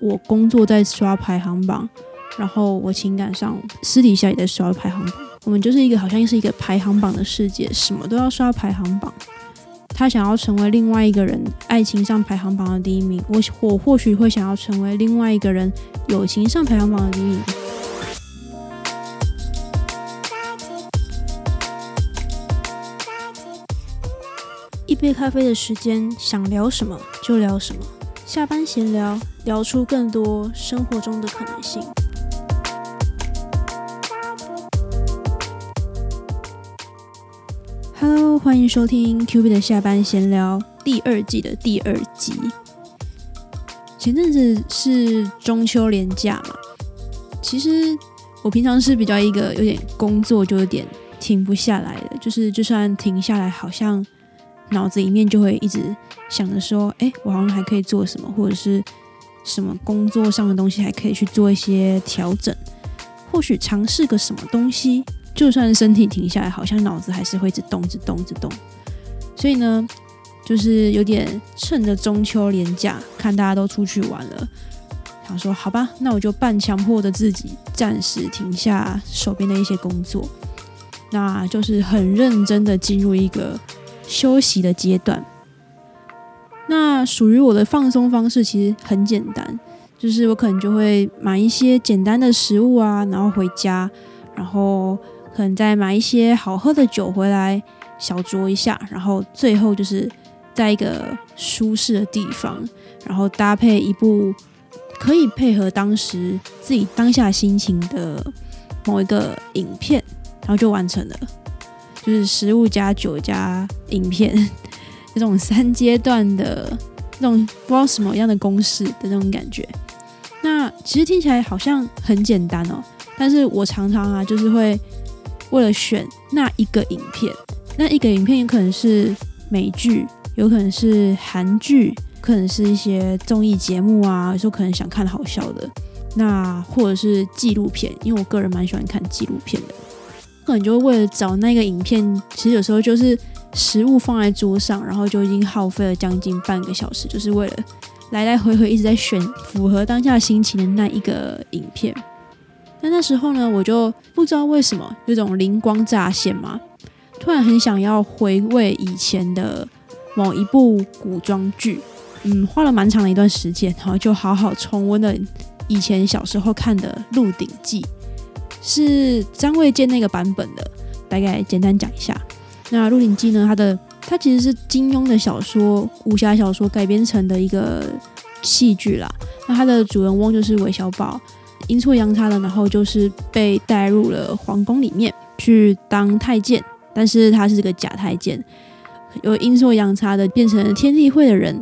我工作在刷排行榜，然后我情感上私底下也在刷排行榜。我们就是一个好像是一个排行榜的世界，什么都要刷排行榜。他想要成为另外一个人爱情上排行榜的第一名，我我或许会想要成为另外一个人友情上排行榜的第一名。一杯咖啡的时间，想聊什么就聊什么。下班闲聊，聊出更多生活中的可能性。Hello，欢迎收听 Q B 的下班闲聊第二季的第二集。前阵子是中秋连假嘛，其实我平常是比较一个有点工作就有点停不下来的，就是就算停下来，好像脑子里面就会一直想着说，哎，我好像还可以做什么，或者是什么工作上的东西还可以去做一些调整，或许尝试个什么东西。就算身体停下来，好像脑子还是会一直动、一直动、一直动。所以呢，就是有点趁着中秋连假，看大家都出去玩了，想说好吧，那我就半强迫的自己暂时停下手边的一些工作，那就是很认真的进入一个休息的阶段。那属于我的放松方式其实很简单，就是我可能就会买一些简单的食物啊，然后回家，然后。可能再买一些好喝的酒回来小酌一下，然后最后就是在一个舒适的地方，然后搭配一部可以配合当时自己当下心情的某一个影片，然后就完成了，就是食物加酒加影片这种三阶段的那种不知道什么样的公式的那种感觉。那其实听起来好像很简单哦，但是我常常啊就是会。为了选那一个影片，那一个影片有可能是美剧，有可能是韩剧，可能是一些综艺节目啊，有时候可能想看好笑的，那或者是纪录片，因为我个人蛮喜欢看纪录片的，可能就为了找那个影片，其实有时候就是食物放在桌上，然后就已经耗费了将近半个小时，就是为了来来回回一直在选符合当下心情的那一个影片。那那时候呢，我就不知道为什么有种灵光乍现嘛，突然很想要回味以前的某一部古装剧，嗯，花了蛮长的一段时间，然后就好好重温了以前小时候看的《鹿鼎记》，是张卫健那个版本的，大概简单讲一下。那《鹿鼎记》呢，它的它其实是金庸的小说武侠小说改编成的一个戏剧啦。那它的主人翁就是韦小宝。阴错阳差的，然后就是被带入了皇宫里面去当太监，但是他是个假太监，有阴错阳差的变成了天地会的人。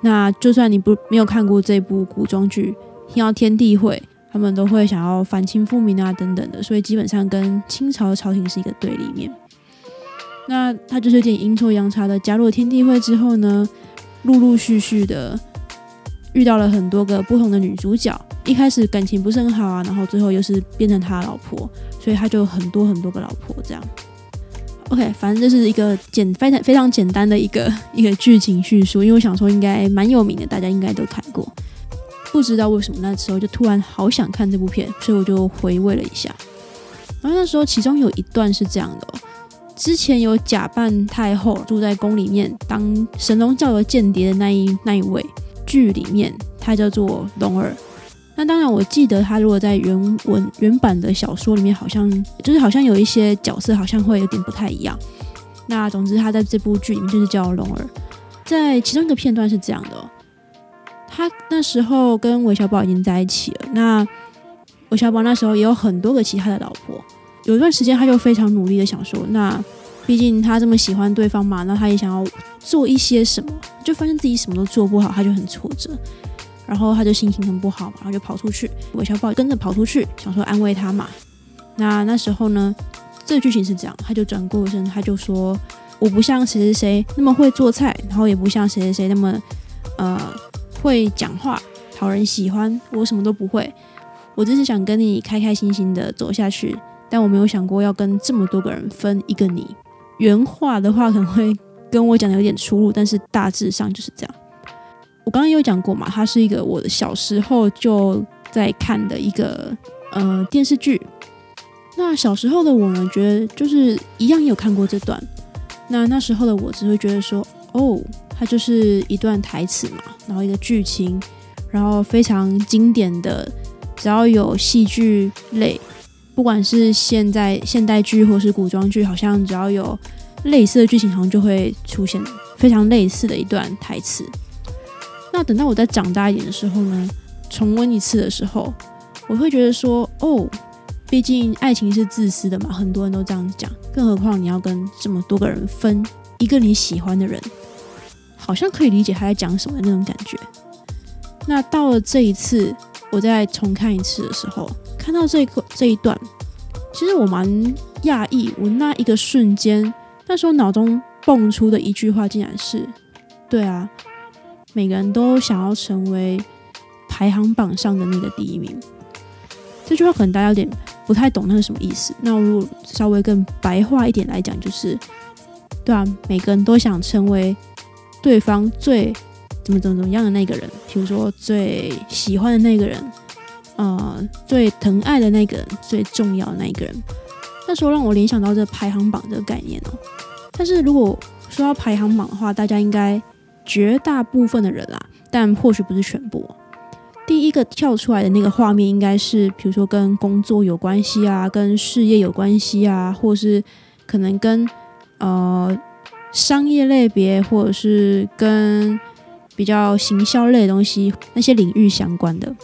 那就算你不没有看过这部古装剧，听到天地会，他们都会想要反清复明啊等等的，所以基本上跟清朝的朝廷是一个对立面。那他就是有点阴错阳差的加入了天地会之后呢，陆陆续续的。遇到了很多个不同的女主角，一开始感情不是很好啊，然后最后又是变成他老婆，所以他就很多很多个老婆这样。OK，反正这是一个简非常非常简单的一个一个剧情叙述，因为我想说应该蛮有名的，大家应该都看过。不知道为什么那时候就突然好想看这部片，所以我就回味了一下。然后那时候其中有一段是这样的：之前有假扮太后住在宫里面当神龙教的间谍的那一那一位。剧里面他叫做龙儿，那当然我记得他如果在原文原版的小说里面，好像就是好像有一些角色好像会有点不太一样。那总之他在这部剧里面就是叫龙儿，在其中一个片段是这样的：他那时候跟韦小宝已经在一起了，那韦小宝那时候也有很多个其他的老婆，有一段时间他就非常努力的想说，那。毕竟他这么喜欢对方嘛，那他也想要做一些什么，就发现自己什么都做不好，他就很挫折，然后他就心情很不好嘛，然后就跑出去，韦小宝跟着跑出去，想说安慰他嘛。那那时候呢，这个剧情是这样，他就转过身，他就说：“我不像谁谁谁那么会做菜，然后也不像谁谁谁那么呃会讲话，讨人喜欢，我什么都不会，我只是想跟你开开心心的走下去，但我没有想过要跟这么多个人分一个你。”原话的话可能会跟我讲的有点出入，但是大致上就是这样。我刚刚有讲过嘛，它是一个我小时候就在看的一个呃电视剧。那小时候的我呢，觉得就是一样有看过这段。那那时候的我只会觉得说，哦，它就是一段台词嘛，然后一个剧情，然后非常经典的，只要有戏剧类，不管是现在现代剧或是古装剧，好像只要有类似的剧情，好像就会出现非常类似的一段台词。那等到我再长大一点的时候呢，重温一次的时候，我会觉得说，哦。毕竟爱情是自私的嘛，很多人都这样讲。更何况你要跟这么多个人分一个你喜欢的人，好像可以理解他在讲什么的那种感觉。那到了这一次，我再重看一次的时候，看到这个这一段，其实我蛮讶异。我那一个瞬间，那时候脑中蹦出的一句话，竟然是：对啊，每个人都想要成为排行榜上的那个第一名。这句话可能大家有点。不太懂那是什么意思。那如果稍微更白话一点来讲，就是，对啊，每个人都想成为对方最怎么怎么怎么样的那个人，比如说最喜欢的那个人，呃，最疼爱的那个人，最重要的那一个人。那时候让我联想到这排行榜这个概念哦。但是如果说到排行榜的话，大家应该绝大部分的人啦，但或许不是全部。第一个跳出来的那个画面，应该是比如说跟工作有关系啊，跟事业有关系啊，或是可能跟呃商业类别，或者是跟比较行销类的东西那些领域相关的。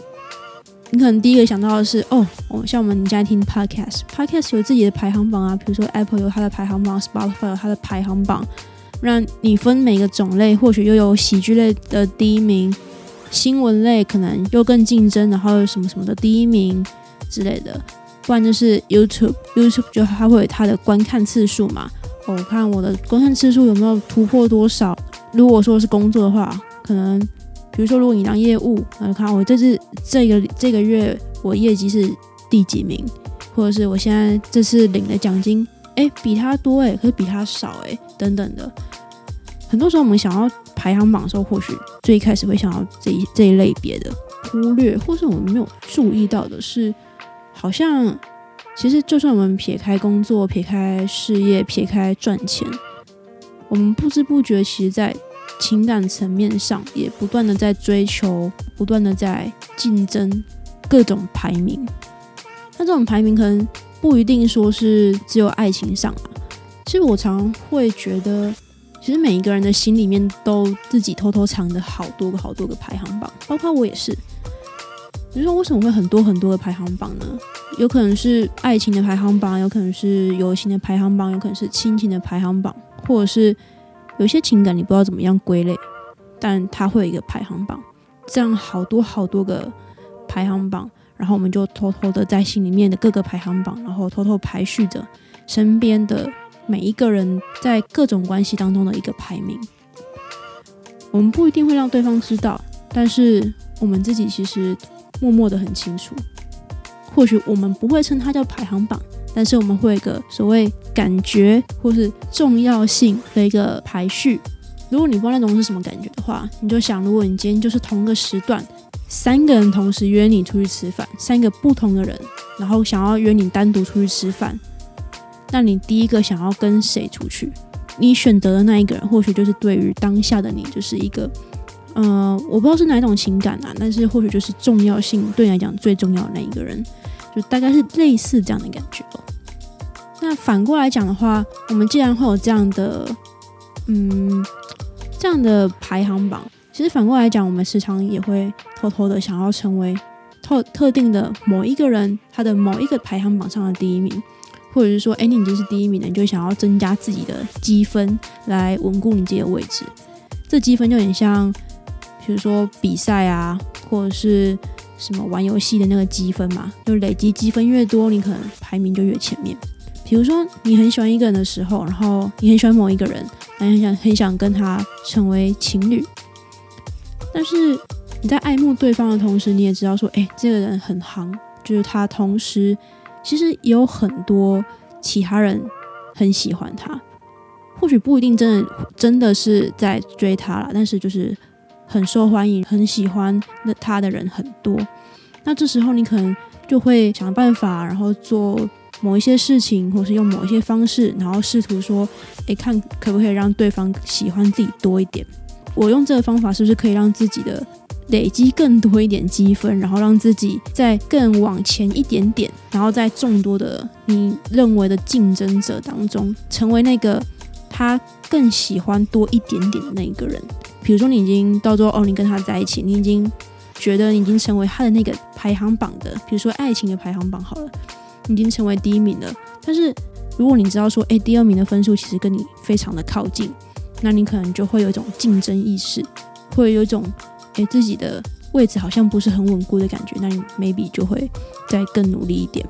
你可能第一个想到的是，哦，像我们现在听 podcast，podcast 有自己的排行榜啊，比如说 Apple 有它的排行榜，Spotify 有它的排行榜，让你分每个种类，或许又有喜剧类的第一名。新闻类可能又更竞争，然后什么什么的第一名之类的，不然就是 YouTube，YouTube 就它会有它的观看次数嘛。我看我的观看次数有没有突破多少。如果说是工作的话，可能比如说如果你当业务，那看我这次这个这个月我业绩是第几名，或者是我现在这次领的奖金，哎，比他多哎，可是比他少哎，等等的。很多时候我们想要排行榜的时候，或许最开始会想要这一这一类别的忽略，或是我们没有注意到的是，好像其实就算我们撇开工作、撇开事业、撇开赚钱，我们不知不觉，其实在情感层面上也不断的在追求、不断的在竞争各种排名。那这种排名可能不一定说是只有爱情上啊，其实我常会觉得。其实每一个人的心里面都自己偷偷藏着好多个好多个排行榜，包括我也是。你说为什么会很多很多的排行榜呢？有可能是爱情的排行榜，有可能是友情的排行榜，有可能是亲情的排行榜，或者是有些情感你不知道怎么样归类，但它会有一个排行榜。这样好多好多个排行榜，然后我们就偷偷的在心里面的各个排行榜，然后偷偷排序着身边的。每一个人在各种关系当中的一个排名，我们不一定会让对方知道，但是我们自己其实默默的很清楚。或许我们不会称它叫排行榜，但是我们会有一个所谓感觉或是重要性的一个排序。如果你不知道那种是什么感觉的话，你就想，如果你今天就是同个时段，三个人同时约你出去吃饭，三个不同的人，然后想要约你单独出去吃饭。那你第一个想要跟谁出去？你选择的那一个人，或许就是对于当下的你，就是一个，呃，我不知道是哪一种情感啊，但是或许就是重要性对你来讲最重要的那一个人，就大概是类似这样的感觉哦。那反过来讲的话，我们既然会有这样的，嗯，这样的排行榜，其实反过来讲，我们时常也会偷偷的想要成为特特定的某一个人他的某一个排行榜上的第一名。或者是说，哎，你已经是第一名了，你就想要增加自己的积分来稳固你自己的位置。这积分就很像，比如说比赛啊，或者是什么玩游戏的那个积分嘛，就累积积分越多，你可能排名就越前面。比如说你很喜欢一个人的时候，然后你很喜欢某一个人，很想很想跟他成为情侣，但是你在爱慕对方的同时，你也知道说，哎，这个人很行，就是他同时。其实也有很多其他人很喜欢他，或许不一定真的真的是在追他了，但是就是很受欢迎、很喜欢的他的人很多。那这时候你可能就会想办法，然后做某一些事情，或是用某一些方式，然后试图说，诶，看可不可以让对方喜欢自己多一点。我用这个方法是不是可以让自己的累积更多一点积分，然后让自己再更往前一点点，然后在众多的你认为的竞争者当中，成为那个他更喜欢多一点点的那一个人。比如说，你已经到最后哦，你跟他在一起，你已经觉得你已经成为他的那个排行榜的，比如说爱情的排行榜好了，你已经成为第一名了。但是如果你知道说，诶，第二名的分数其实跟你非常的靠近。那你可能就会有一种竞争意识，会有一种诶自己的位置好像不是很稳固的感觉，那你 maybe 就会再更努力一点。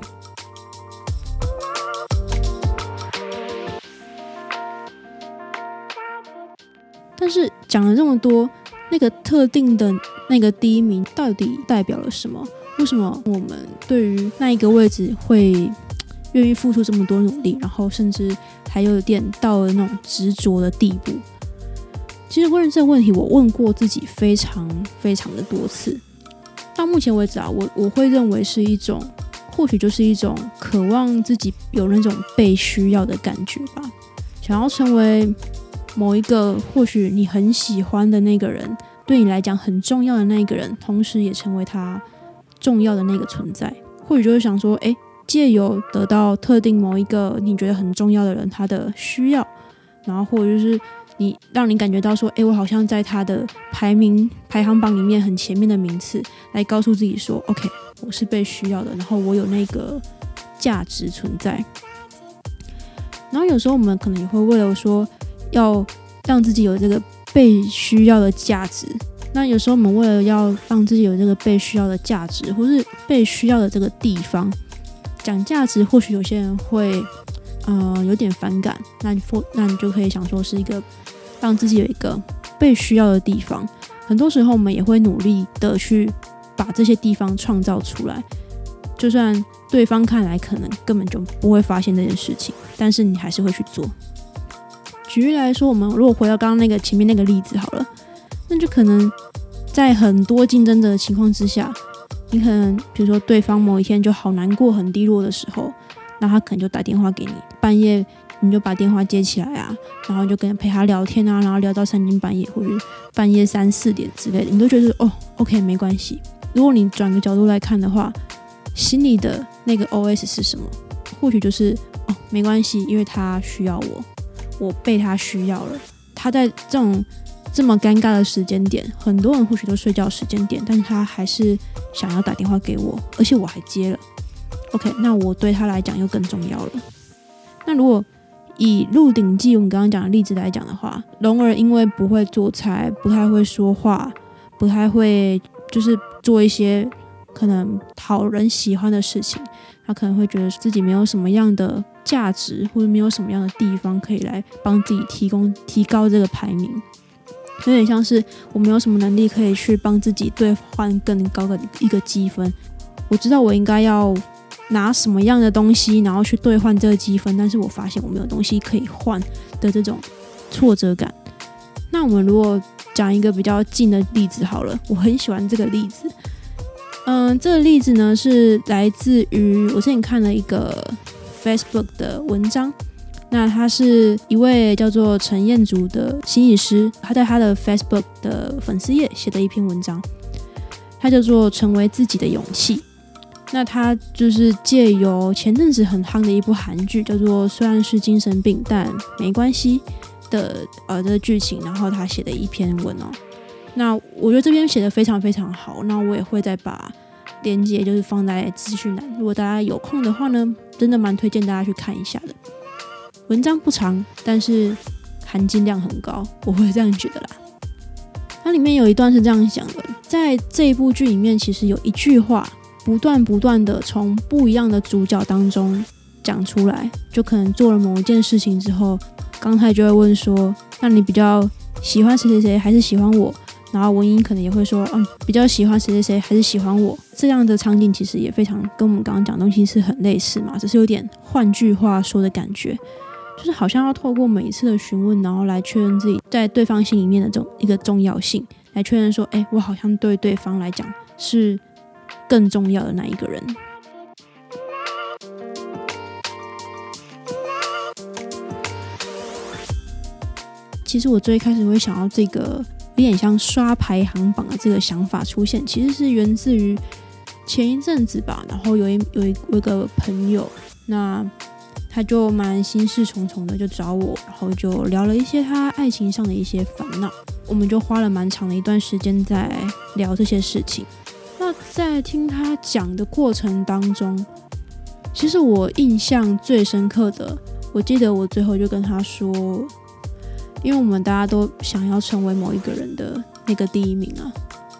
但是讲了这么多，那个特定的那个第一名到底代表了什么？为什么我们对于那一个位置会？愿意付出这么多努力，然后甚至还有点到了那种执着的地步。其实关于这个问题，我问过自己非常非常的多次。到目前为止啊，我我会认为是一种，或许就是一种渴望自己有那种被需要的感觉吧。想要成为某一个或许你很喜欢的那个人，对你来讲很重要的那个人，同时也成为他重要的那个存在。或许就是想说，哎。借由得到特定某一个你觉得很重要的人他的需要，然后或者就是你让你感觉到说，哎，我好像在他的排名排行榜里面很前面的名次，来告诉自己说，OK，我是被需要的，然后我有那个价值存在。然后有时候我们可能也会为了说要让自己有这个被需要的价值，那有时候我们为了要让自己有这个被需要的价值，或是被需要的这个地方。讲价值，或许有些人会，呃，有点反感。那你那你就可以想说，是一个让自己有一个被需要的地方。很多时候，我们也会努力的去把这些地方创造出来。就算对方看来可能根本就不会发现这件事情，但是你还是会去做。举例来说，我们如果回到刚刚那个前面那个例子好了，那就可能在很多竞争者的情况之下。你可能比如说对方某一天就好难过、很低落的时候，那他可能就打电话给你，半夜你就把电话接起来啊，然后就跟陪他聊天啊，然后聊到三更半夜或者半夜三四点之类的，你都觉得哦，OK 没关系。如果你转个角度来看的话，心里的那个 OS 是什么？或许就是哦，没关系，因为他需要我，我被他需要了。他在这种这么尴尬的时间点，很多人或许都睡觉时间点，但是他还是。想要打电话给我，而且我还接了。OK，那我对他来讲又更重要了。那如果以《鹿鼎记》我们刚刚讲的例子来讲的话，龙儿因为不会做菜，不太会说话，不太会就是做一些可能讨人喜欢的事情，他可能会觉得自己没有什么样的价值，或者没有什么样的地方可以来帮自己提供提高这个排名。有点像是我没有什么能力可以去帮自己兑换更高的一个积分。我知道我应该要拿什么样的东西，然后去兑换这个积分，但是我发现我没有东西可以换的这种挫折感。那我们如果讲一个比较近的例子好了，我很喜欢这个例子。嗯，这个例子呢是来自于我之前看了一个 Facebook 的文章。那他是一位叫做陈彦祖的心理师，他在他的 Facebook 的粉丝页写的一篇文章，他叫做《成为自己的勇气》。那他就是借由前阵子很夯的一部韩剧，叫做《虽然是精神病但没关系》的呃这个剧情，然后他写的一篇文哦。那我觉得这篇写的非常非常好，那我也会再把链接就是放在资讯栏，如果大家有空的话呢，真的蛮推荐大家去看一下的。文章不长，但是含金量很高，我会这样觉得啦。它里面有一段是这样讲的：在这一部剧里面，其实有一句话不断不断的从不一样的主角当中讲出来，就可能做了某一件事情之后，刚才就会问说：“那你比较喜欢谁谁谁，还是喜欢我？”然后文英可能也会说：“嗯，比较喜欢谁谁谁，还是喜欢我？”这样的场景其实也非常跟我们刚刚讲东西是很类似嘛，只是有点换句话说的感觉。就是好像要透过每一次的询问，然后来确认自己在对方心里面的这种一个重要性，来确认说，哎，我好像对对方来讲是更重要的那一个人。其实我最开始会想到这个有点像刷排行榜的这个想法出现，其实是源自于前一阵子吧。然后有一有一一个朋友，那他就蛮心事重重的，就找我，然后就聊了一些他爱情上的一些烦恼。我们就花了蛮长的一段时间在聊这些事情。那在听他讲的过程当中，其实我印象最深刻的，我记得我最后就跟他说。因为我们大家都想要成为某一个人的那个第一名啊。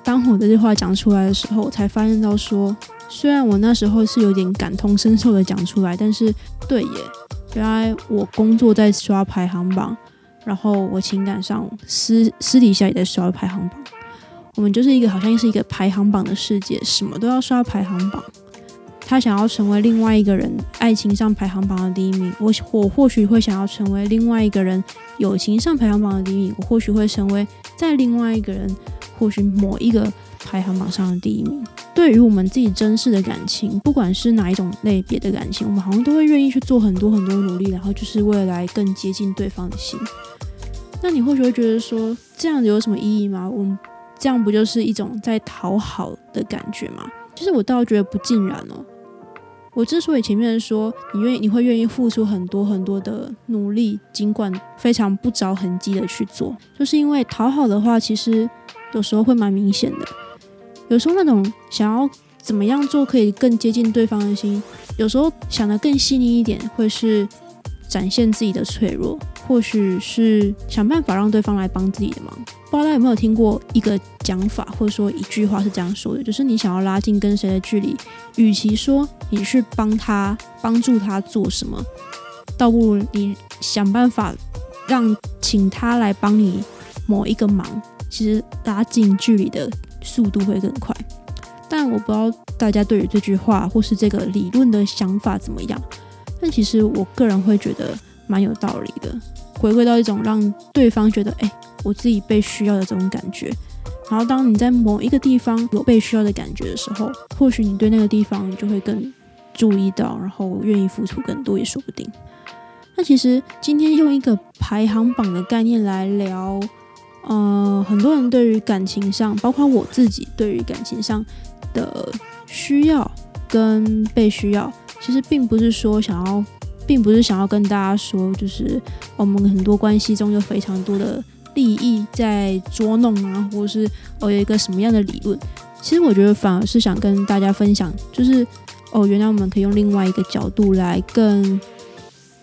当我这句话讲出来的时候，我才发现到说，虽然我那时候是有点感同身受的讲出来，但是对耶，原来我工作在刷排行榜，然后我情感上私私底下也在刷排行榜。我们就是一个好像是一个排行榜的世界，什么都要刷排行榜。他想要成为另外一个人爱情上排行榜的第一名，我我或许会想要成为另外一个人友情上排行榜的第一名，我或许会成为在另外一个人或许某一个排行榜上的第一名。对于我们自己真实的感情，不管是哪一种类别的感情，我们好像都会愿意去做很多很多努力，然后就是为了来更接近对方的心。那你或许会觉得说，这样子有什么意义吗？我们这样不就是一种在讨好的感觉吗？其实我倒觉得不尽然哦。我之所以前面说你愿意，你会愿意付出很多很多的努力，尽管非常不着痕迹的去做，就是因为讨好的话，其实有时候会蛮明显的。有时候那种想要怎么样做可以更接近对方的心，有时候想的更细腻一点，会是展现自己的脆弱。或许是想办法让对方来帮自己的忙。不知道大家有没有听过一个讲法，或者说一句话是这样说的：，就是你想要拉近跟谁的距离，与其说你去帮他、帮助他做什么，倒不如你想办法让请他来帮你某一个忙，其实拉近距离的速度会更快。但我不知道大家对于这句话或是这个理论的想法怎么样。但其实我个人会觉得蛮有道理的。回归到一种让对方觉得，哎，我自己被需要的这种感觉。然后，当你在某一个地方有被需要的感觉的时候，或许你对那个地方就会更注意到，然后愿意付出更多也说不定。那其实今天用一个排行榜的概念来聊，呃，很多人对于感情上，包括我自己对于感情上的需要跟被需要，其实并不是说想要。并不是想要跟大家说，就是我们很多关系中有非常多的利益在捉弄啊，或是哦有一个什么样的理论。其实我觉得反而是想跟大家分享，就是哦原来我们可以用另外一个角度来更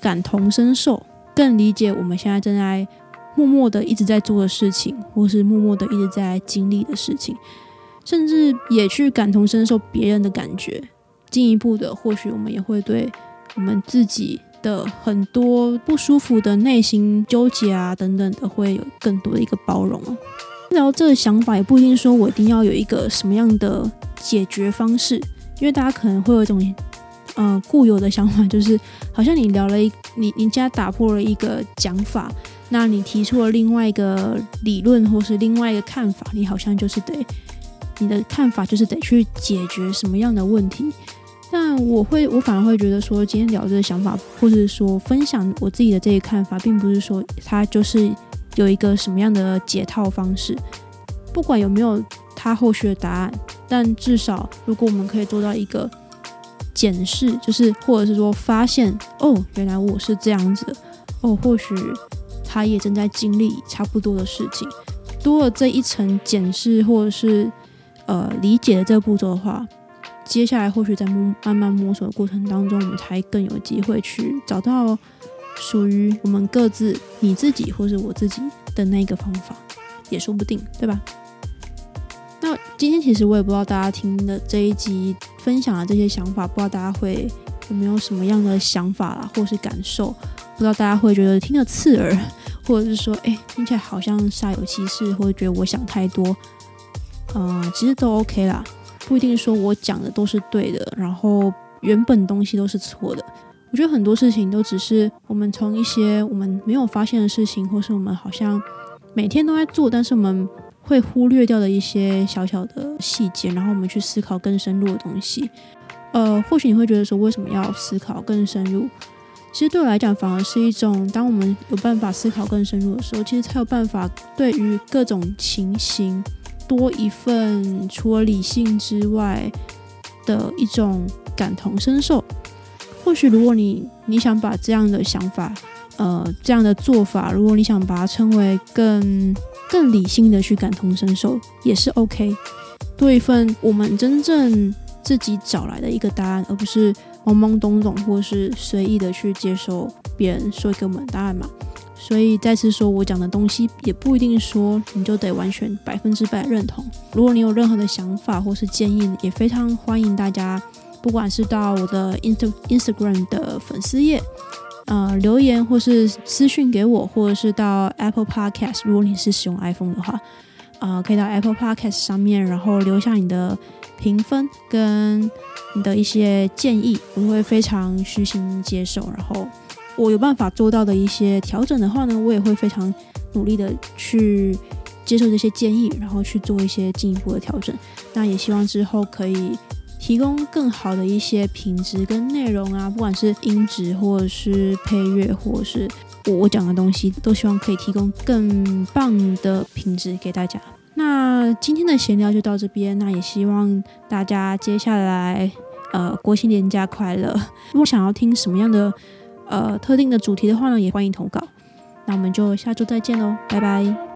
感同身受，更理解我们现在正在默默的一直在做的事情，或是默默的一直在经历的事情，甚至也去感同身受别人的感觉。进一步的，或许我们也会对。我们自己的很多不舒服的内心纠结啊，等等的，会有更多的一个包容哦。然后这个想法也不一定说我一定要有一个什么样的解决方式，因为大家可能会有一种呃固有的想法，就是好像你聊了一你你家打破了一个讲法，那你提出了另外一个理论或是另外一个看法，你好像就是得你的看法就是得去解决什么样的问题。但我会，我反而会觉得说，今天聊这个想法，或者是说分享我自己的这些看法，并不是说它就是有一个什么样的解套方式。不管有没有它后续的答案，但至少如果我们可以做到一个检视，就是或者是说发现，哦，原来我是这样子的，哦，或许他也正在经历差不多的事情，多了这一层检视或者是呃理解的这个步骤的话。接下来或许在摸慢慢摸索的过程当中，我们才更有机会去找到属于我们各自、你自己或是我自己的那个方法，也说不定，对吧？那今天其实我也不知道大家听的这一集分享的这些想法，不知道大家会有没有什么样的想法啦，或是感受？不知道大家会觉得听得刺耳，或者是说，哎，听起来好像煞有其事，或者觉得我想太多，嗯，其实都 OK 啦。不一定说我讲的都是对的，然后原本东西都是错的。我觉得很多事情都只是我们从一些我们没有发现的事情，或是我们好像每天都在做，但是我们会忽略掉的一些小小的细节，然后我们去思考更深入的东西。呃，或许你会觉得说，为什么要思考更深入？其实对我来讲，反而是一种，当我们有办法思考更深入的时候，其实才有办法对于各种情形多一份除了理性之外的一种感同身受。或许如果你你想把这样的想法，呃，这样的做法，如果你想把它称为更更理性的去感同身受，也是 OK。多一份我们真正自己找来的一个答案，而不是。懵懵懂懂，或是随意的去接受别人说给我们答案嘛？所以再次说，我讲的东西也不一定说你就得完全百分之百认同。如果你有任何的想法或是建议，也非常欢迎大家，不管是到我的 Inst Instagram 的粉丝页，呃，留言或是私讯给我，或者是到 Apple Podcast，如果你是使用 iPhone 的话，啊，可以到 Apple Podcast 上面，然后留下你的评分跟。你的一些建议，我会非常虚心接受。然后我有办法做到的一些调整的话呢，我也会非常努力的去接受这些建议，然后去做一些进一步的调整。那也希望之后可以提供更好的一些品质跟内容啊，不管是音质或者是配乐，或者是我我讲的东西，都希望可以提供更棒的品质给大家。那今天的闲聊就到这边，那也希望大家接下来。呃，国庆年假快乐！如果想要听什么样的呃特定的主题的话呢，也欢迎投稿。那我们就下周再见喽，拜拜。